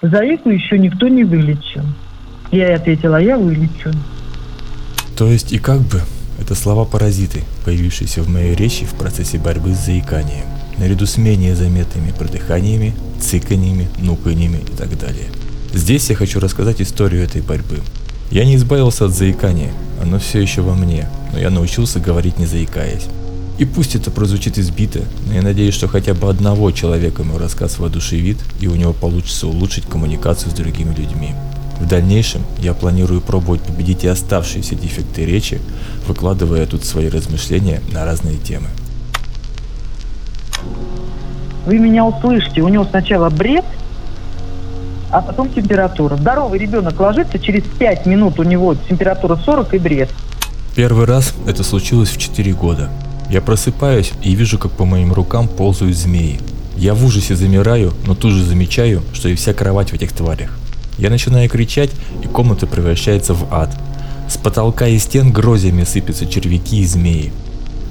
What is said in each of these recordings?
Заику еще никто не вылечил. Я ей ответила, я вылечу. То есть и как бы это слова-паразиты, появившиеся в моей речи в процессе борьбы с заиканием, наряду с менее заметными продыханиями, цыканиями, нуканиями и так далее. Здесь я хочу рассказать историю этой борьбы. Я не избавился от заикания, оно все еще во мне, но я научился говорить не заикаясь. И пусть это прозвучит избито, но я надеюсь, что хотя бы одного человека мой рассказ воодушевит, и у него получится улучшить коммуникацию с другими людьми. В дальнейшем я планирую пробовать победить и оставшиеся дефекты речи, выкладывая тут свои размышления на разные темы. Вы меня услышите, у него сначала бред, а потом температура. Здоровый ребенок ложится, через 5 минут у него температура 40 и бред. Первый раз это случилось в 4 года. Я просыпаюсь и вижу, как по моим рукам ползают змеи. Я в ужасе замираю, но тут же замечаю, что и вся кровать в этих тварях. Я начинаю кричать, и комната превращается в ад. С потолка и стен грозями сыпятся червяки и змеи.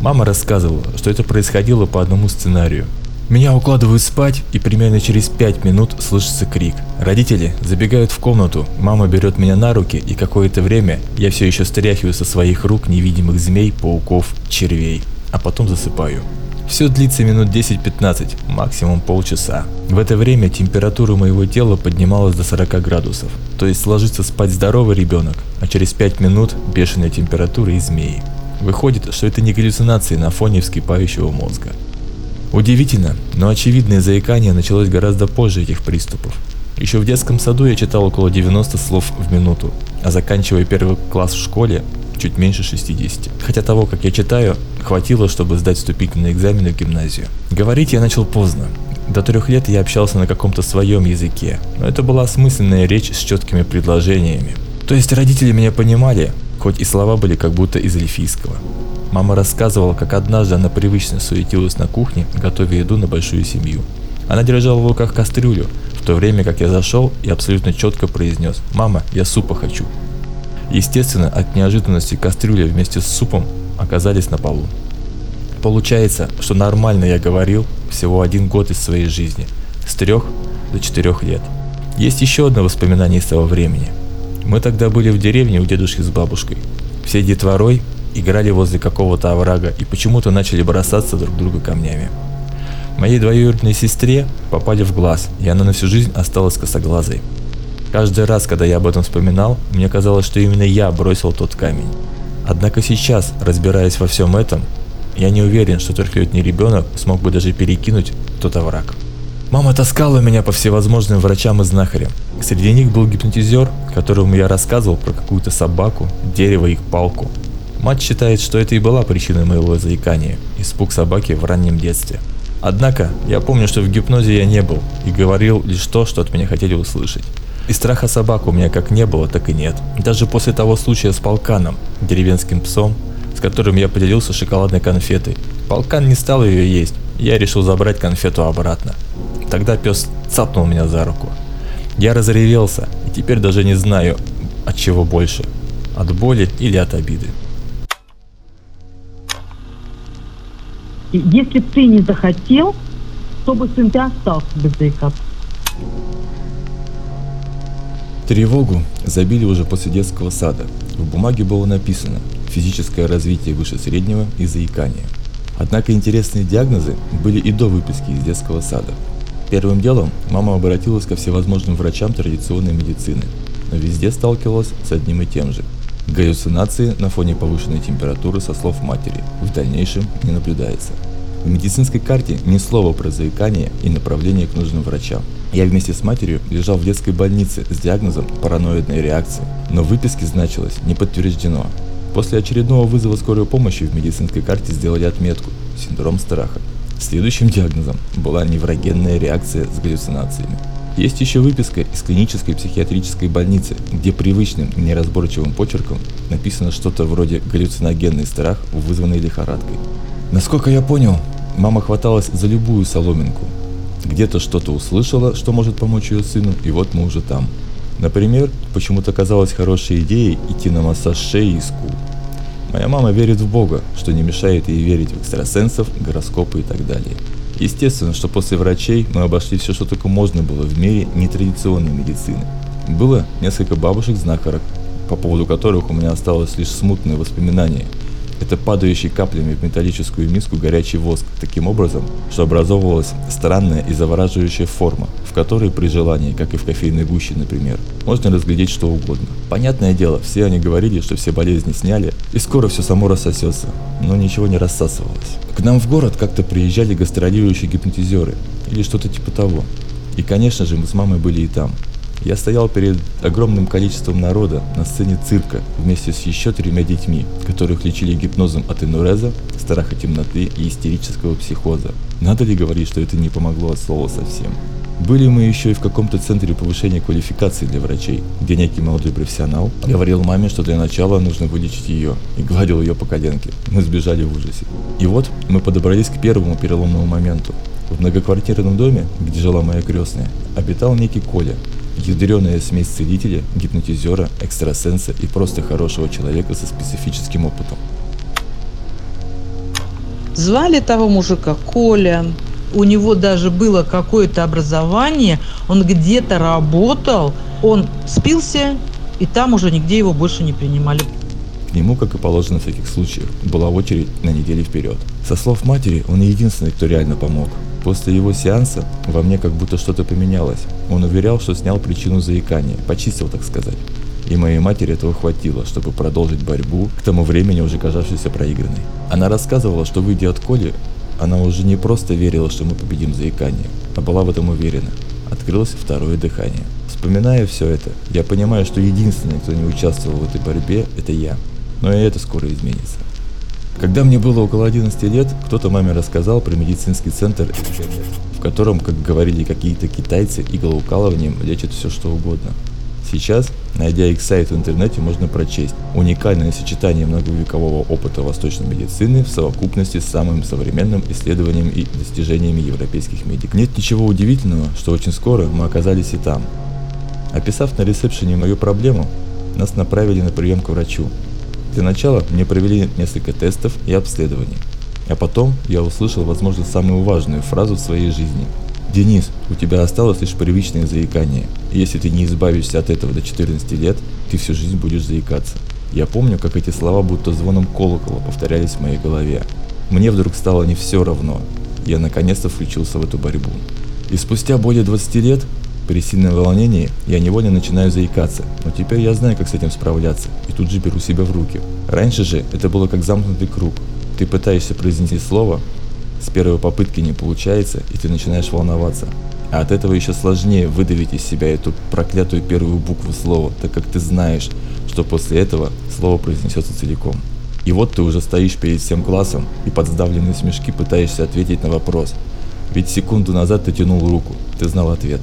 Мама рассказывала, что это происходило по одному сценарию. Меня укладывают спать, и примерно через 5 минут слышится крик. Родители забегают в комнату, мама берет меня на руки, и какое-то время я все еще стряхиваю со своих рук невидимых змей, пауков, червей, а потом засыпаю. Все длится минут 10-15, максимум полчаса. В это время температура моего тела поднималась до 40 градусов. То есть ложится спать здоровый ребенок, а через 5 минут бешеная температура и змеи. Выходит, что это не галлюцинации на фоне вскипающего мозга. Удивительно, но очевидное заикание началось гораздо позже этих приступов. Еще в детском саду я читал около 90 слов в минуту, а заканчивая первый класс в школе, чуть меньше 60. Хотя того, как я читаю, хватило, чтобы сдать вступительные экзамены в гимназию. Говорить я начал поздно. До трех лет я общался на каком-то своем языке, но это была осмысленная речь с четкими предложениями. То есть родители меня понимали, хоть и слова были как будто из эльфийского. Мама рассказывала, как однажды она привычно суетилась на кухне, готовя еду на большую семью. Она держала в руках кастрюлю, в то время как я зашел и абсолютно четко произнес «Мама, я супа хочу». Естественно, от неожиданности кастрюля вместе с супом оказались на полу. Получается, что нормально я говорил всего один год из своей жизни, с трех до четырех лет. Есть еще одно воспоминание из того времени. Мы тогда были в деревне у дедушки с бабушкой. Все детворой играли возле какого-то оврага и почему-то начали бросаться друг друга камнями. Моей двоюродной сестре попали в глаз, и она на всю жизнь осталась косоглазой. Каждый раз, когда я об этом вспоминал, мне казалось, что именно я бросил тот камень. Однако сейчас, разбираясь во всем этом, я не уверен, что трехлетний ребенок смог бы даже перекинуть тот овраг. Мама таскала меня по всевозможным врачам и знахарям. Среди них был гипнотизер, которому я рассказывал про какую-то собаку, дерево и палку. Мать считает, что это и была причиной моего заикания, испуг собаки в раннем детстве. Однако, я помню, что в гипнозе я не был и говорил лишь то, что от меня хотели услышать. И страха собак у меня как не было, так и нет. Даже после того случая с полканом, деревенским псом, с которым я поделился шоколадной конфетой. Полкан не стал ее есть, я решил забрать конфету обратно. Тогда пес цапнул меня за руку. Я разревелся и теперь даже не знаю, от чего больше. От боли или от обиды. Если бы ты не захотел, чтобы сын ты остался без заикаться. Тревогу забили уже после детского сада. В бумаге было написано «физическое развитие выше среднего и заикание». Однако интересные диагнозы были и до выписки из детского сада. Первым делом мама обратилась ко всевозможным врачам традиционной медицины, но везде сталкивалась с одним и тем же. Галлюцинации на фоне повышенной температуры со слов матери в дальнейшем не наблюдается. В медицинской карте ни слова про заикание и направление к нужным врачам. Я вместе с матерью лежал в детской больнице с диагнозом параноидной реакции, но в выписке значилось «не подтверждено». После очередного вызова скорой помощи в медицинской карте сделали отметку «синдром страха». Следующим диагнозом была неврогенная реакция с галлюцинациями. Есть еще выписка из клинической психиатрической больницы, где привычным неразборчивым почерком написано что-то вроде галлюциногенный страх, вызванный лихорадкой. Насколько я понял, мама хваталась за любую соломинку. Где-то что-то услышала, что может помочь ее сыну, и вот мы уже там. Например, почему-то казалось хорошей идеей идти на массаж шеи и скул. Моя мама верит в Бога, что не мешает ей верить в экстрасенсов, гороскопы и так далее. Естественно, что после врачей мы обошли все, что только можно было в мире нетрадиционной медицины. Было несколько бабушек-знахарок, по поводу которых у меня осталось лишь смутное воспоминание – это падающий каплями в металлическую миску горячий воск, таким образом, что образовывалась странная и завораживающая форма, в которой при желании, как и в кофейной гуще, например, можно разглядеть что угодно. Понятное дело, все они говорили, что все болезни сняли, и скоро все само рассосется, но ничего не рассасывалось. К нам в город как-то приезжали гастролирующие гипнотизеры, или что-то типа того. И конечно же мы с мамой были и там. Я стоял перед огромным количеством народа на сцене цирка вместе с еще тремя детьми, которых лечили гипнозом от инуреза, страха темноты и истерического психоза. Надо ли говорить, что это не помогло от слова совсем? Были мы еще и в каком-то центре повышения квалификации для врачей, где некий молодой профессионал говорил маме, что для начала нужно вылечить ее, и гладил ее по коленке. Мы сбежали в ужасе. И вот мы подобрались к первому переломному моменту. В многоквартирном доме, где жила моя крестная, обитал некий Коля, Ядреная смесь целителя, гипнотизера, экстрасенса и просто хорошего человека со специфическим опытом. Звали того мужика Коля. У него даже было какое-то образование, он где-то работал, он спился, и там уже нигде его больше не принимали. К нему, как и положено в таких случаях, была очередь на неделю вперед. Со слов матери, он единственный, кто реально помог. После его сеанса во мне как будто что-то поменялось. Он уверял, что снял причину заикания, почистил, так сказать. И моей матери этого хватило, чтобы продолжить борьбу, к тому времени уже казавшейся проигранной. Она рассказывала, что выйдя от Коли, она уже не просто верила, что мы победим заикание, а была в этом уверена. Открылось второе дыхание. Вспоминая все это, я понимаю, что единственный, кто не участвовал в этой борьбе, это я. Но и это скоро изменится. Когда мне было около 11 лет, кто-то маме рассказал про медицинский центр, в котором, как говорили какие-то китайцы, иглоукалыванием лечат все что угодно. Сейчас, найдя их сайт в интернете, можно прочесть уникальное сочетание многовекового опыта восточной медицины в совокупности с самым современным исследованием и достижениями европейских медиков. Нет ничего удивительного, что очень скоро мы оказались и там. Описав на ресепшене мою проблему, нас направили на прием к врачу, для начала мне провели несколько тестов и обследований. А потом я услышал, возможно, самую важную фразу в своей жизни. «Денис, у тебя осталось лишь привычное заикание. И если ты не избавишься от этого до 14 лет, ты всю жизнь будешь заикаться». Я помню, как эти слова будто звоном колокола повторялись в моей голове. Мне вдруг стало не все равно. Я наконец-то включился в эту борьбу. И спустя более 20 лет при сильном волнении я невольно начинаю заикаться, но теперь я знаю, как с этим справляться, и тут же беру себя в руки. Раньше же это было как замкнутый круг. Ты пытаешься произнести слово, с первой попытки не получается, и ты начинаешь волноваться. А от этого еще сложнее выдавить из себя эту проклятую первую букву слова, так как ты знаешь, что после этого слово произнесется целиком. И вот ты уже стоишь перед всем классом и под сдавленные смешки пытаешься ответить на вопрос. Ведь секунду назад ты тянул руку, ты знал ответ.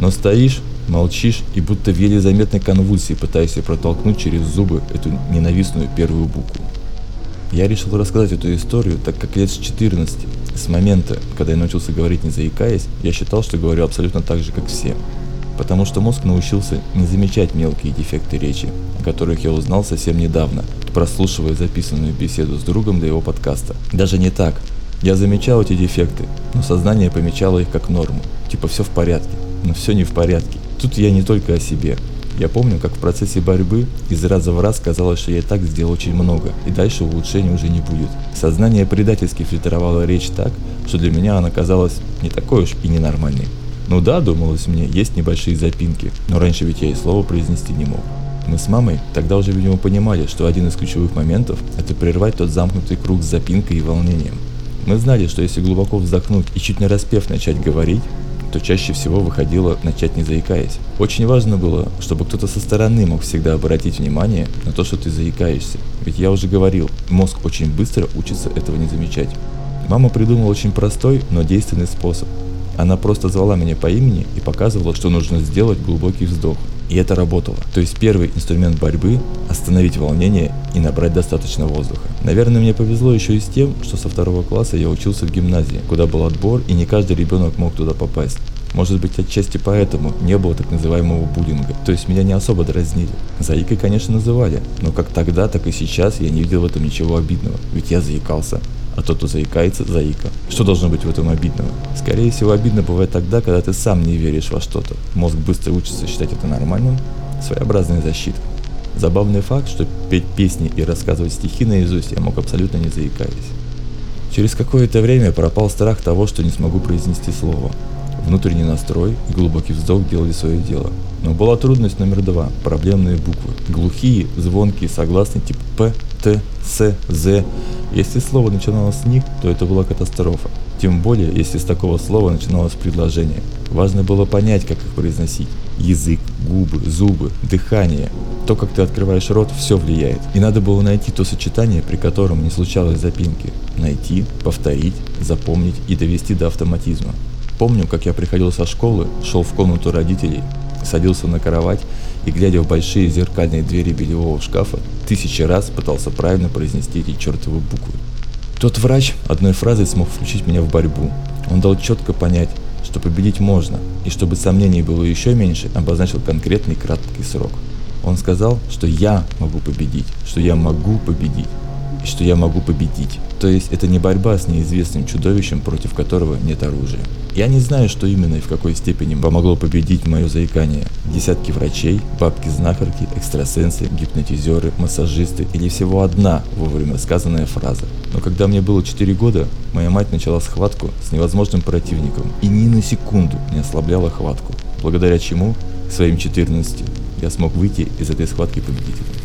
Но стоишь, молчишь и будто в еле заметной конвульсии пытаешься протолкнуть через зубы эту ненавистную первую букву. Я решил рассказать эту историю, так как лет с 14, с момента, когда я научился говорить не заикаясь, я считал, что говорю абсолютно так же, как все. Потому что мозг научился не замечать мелкие дефекты речи, о которых я узнал совсем недавно, прослушивая записанную беседу с другом для его подкаста. Даже не так. Я замечал эти дефекты, но сознание помечало их как норму. Типа все в порядке но все не в порядке. Тут я не только о себе. Я помню, как в процессе борьбы из раза в раз казалось, что я так сделал очень много, и дальше улучшений уже не будет. Сознание предательски фильтровало речь так, что для меня она казалась не такой уж и ненормальной. Ну да, думалось мне, есть небольшие запинки, но раньше ведь я и слова произнести не мог. Мы с мамой тогда уже, видимо, понимали, что один из ключевых моментов – это прервать тот замкнутый круг с запинкой и волнением. Мы знали, что если глубоко вздохнуть и чуть не распев начать говорить, то чаще всего выходило начать не заикаясь. Очень важно было, чтобы кто-то со стороны мог всегда обратить внимание на то, что ты заикаешься. Ведь я уже говорил, мозг очень быстро учится этого не замечать. Мама придумала очень простой, но действенный способ. Она просто звала меня по имени и показывала, что нужно сделать глубокий вздох. И это работало. То есть первый инструмент борьбы – остановить волнение и набрать достаточно воздуха. Наверное, мне повезло еще и с тем, что со второго класса я учился в гимназии, куда был отбор, и не каждый ребенок мог туда попасть. Может быть, отчасти поэтому не было так называемого буллинга, то есть меня не особо дразнили. Заикой, конечно, называли, но как тогда, так и сейчас я не видел в этом ничего обидного, ведь я заикался. а тот, кто заикается, заика. Что должно быть в этом обидного? Скорее всего, обидно бывает тогда, когда ты сам не веришь во что-то. Мозг быстро учится считать это нормальным, своеобразная защита. Забавный факт, что петь песни и рассказывать стихи наизусть я мог абсолютно не заикаясь. Через какое-то время пропал страх того, что не смогу произнести слово. Внутренний настрой и глубокий вздох делали свое дело. Но была трудность номер два – проблемные буквы. Глухие, звонкие, согласные типа П, Т, С, З. Если слово начиналось с них, то это была катастрофа. Тем более, если с такого слова начиналось предложение. Важно было понять, как их произносить. Язык, губы, зубы, дыхание. То, как ты открываешь рот, все влияет. И надо было найти то сочетание, при котором не случалось запинки. Найти, повторить, запомнить и довести до автоматизма. Помню, как я приходил со школы, шел в комнату родителей, садился на кровать и, глядя в большие зеркальные двери бельевого шкафа, тысячи раз пытался правильно произнести эти чертовы буквы. Тот врач одной фразой смог включить меня в борьбу. Он дал четко понять, что победить можно, и чтобы сомнений было еще меньше, обозначил конкретный краткий срок. Он сказал, что я могу победить, что я могу победить что я могу победить. То есть это не борьба с неизвестным чудовищем, против которого нет оружия. Я не знаю, что именно и в какой степени помогло победить мое заикание. Десятки врачей, бабки-знахарки, экстрасенсы, гипнотизеры, массажисты или всего одна вовремя сказанная фраза. Но когда мне было 4 года, моя мать начала схватку с невозможным противником и ни на секунду не ослабляла хватку, благодаря чему своим 14 я смог выйти из этой схватки победителем.